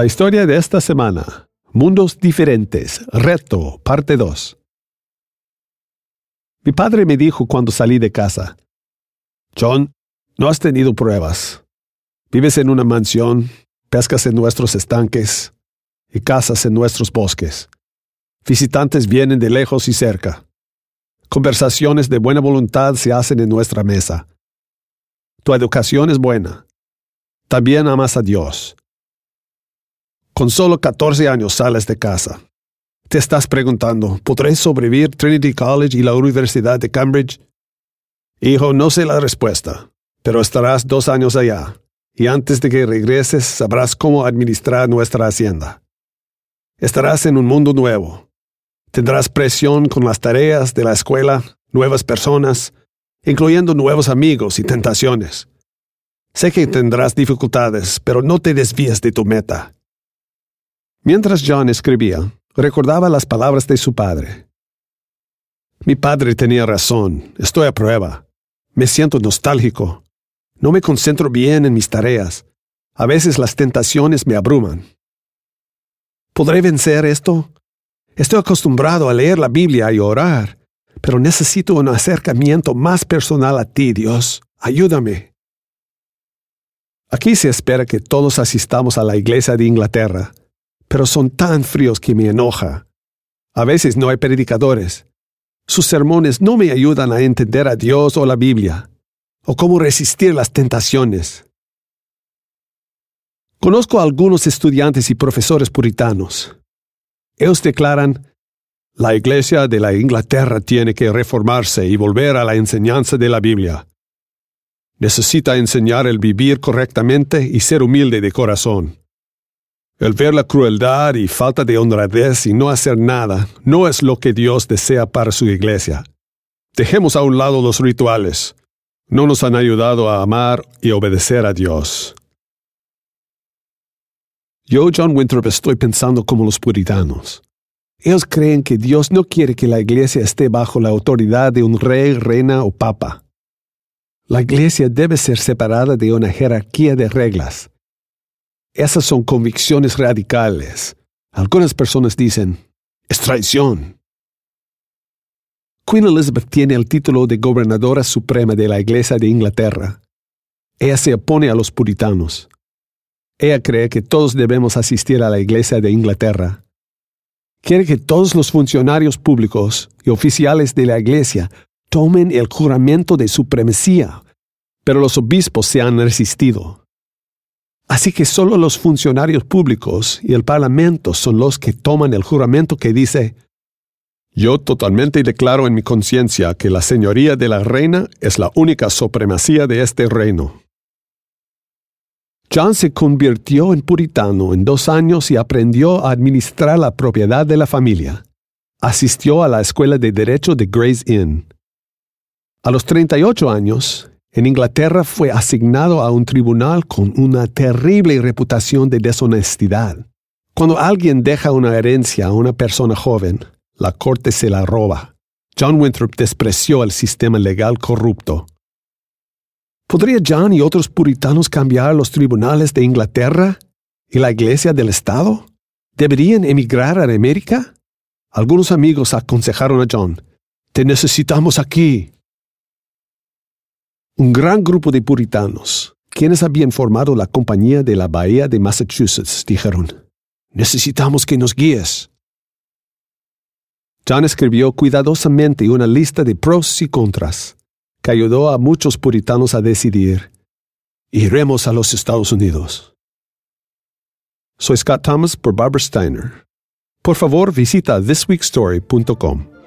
La historia de esta semana. Mundos diferentes. Reto, parte 2. Mi padre me dijo cuando salí de casa, John, no has tenido pruebas. Vives en una mansión, pescas en nuestros estanques y cazas en nuestros bosques. Visitantes vienen de lejos y cerca. Conversaciones de buena voluntad se hacen en nuestra mesa. Tu educación es buena. También amas a Dios. Con solo 14 años sales de casa. Te estás preguntando, ¿podré sobrevivir Trinity College y la Universidad de Cambridge? Hijo, no sé la respuesta, pero estarás dos años allá, y antes de que regreses sabrás cómo administrar nuestra hacienda. Estarás en un mundo nuevo. Tendrás presión con las tareas de la escuela, nuevas personas, incluyendo nuevos amigos y tentaciones. Sé que tendrás dificultades, pero no te desvíes de tu meta. Mientras John escribía, recordaba las palabras de su padre. Mi padre tenía razón, estoy a prueba. Me siento nostálgico. No me concentro bien en mis tareas. A veces las tentaciones me abruman. ¿Podré vencer esto? Estoy acostumbrado a leer la Biblia y orar, pero necesito un acercamiento más personal a ti, Dios. Ayúdame. Aquí se espera que todos asistamos a la iglesia de Inglaterra, pero son tan fríos que me enoja. A veces no hay predicadores. Sus sermones no me ayudan a entender a Dios o la Biblia, o cómo resistir las tentaciones. Conozco a algunos estudiantes y profesores puritanos. Ellos declaran, la Iglesia de la Inglaterra tiene que reformarse y volver a la enseñanza de la Biblia. Necesita enseñar el vivir correctamente y ser humilde de corazón. El ver la crueldad y falta de honradez y no hacer nada no es lo que Dios desea para su iglesia. Dejemos a un lado los rituales. No nos han ayudado a amar y obedecer a Dios. Yo, John Winthrop, estoy pensando como los puritanos. Ellos creen que Dios no quiere que la iglesia esté bajo la autoridad de un rey, reina o papa. La iglesia debe ser separada de una jerarquía de reglas. Esas son convicciones radicales. Algunas personas dicen, es traición. Queen Elizabeth tiene el título de gobernadora suprema de la Iglesia de Inglaterra. Ella se opone a los puritanos. Ella cree que todos debemos asistir a la Iglesia de Inglaterra. Quiere que todos los funcionarios públicos y oficiales de la Iglesia tomen el juramento de supremacía, pero los obispos se han resistido. Así que solo los funcionarios públicos y el Parlamento son los que toman el juramento que dice, Yo totalmente declaro en mi conciencia que la señoría de la reina es la única supremacía de este reino. John se convirtió en puritano en dos años y aprendió a administrar la propiedad de la familia. Asistió a la escuela de derecho de Gray's Inn. A los 38 años, en Inglaterra fue asignado a un tribunal con una terrible reputación de deshonestidad. Cuando alguien deja una herencia a una persona joven, la corte se la roba. John Winthrop despreció el sistema legal corrupto ¿Podría John y otros puritanos cambiar los tribunales de Inglaterra y la Iglesia del Estado? ¿Deberían emigrar a América? Algunos amigos aconsejaron a John, Te necesitamos aquí. Un gran grupo de puritanos, quienes habían formado la Compañía de la Bahía de Massachusetts, dijeron, Necesitamos que nos guíes. John escribió cuidadosamente una lista de pros y contras que ayudó a muchos puritanos a decidir, iremos a los Estados Unidos. Soy Scott Thomas por Barbara Steiner. Por favor, visita thisweekstory.com.